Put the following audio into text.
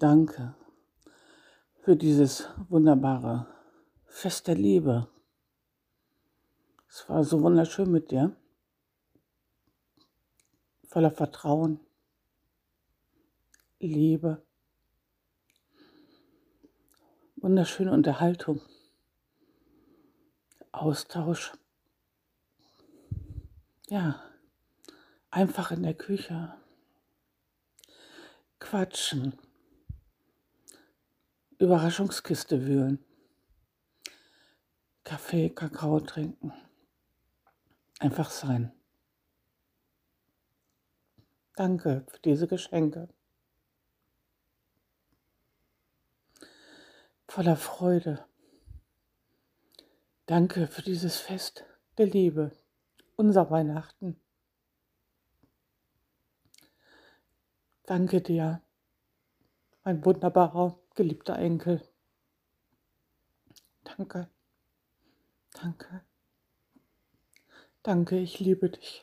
Danke für dieses wunderbare Fest der Liebe. Es war so wunderschön mit dir, voller Vertrauen, Liebe, wunderschöne Unterhaltung, Austausch. Ja, einfach in der Küche quatschen, Überraschungskiste wühlen, Kaffee, Kakao trinken, einfach sein. Danke für diese Geschenke. Voller Freude. Danke für dieses Fest der Liebe, unser Weihnachten. Danke dir, mein wunderbarer, geliebter Enkel. Danke, danke, danke, ich liebe dich.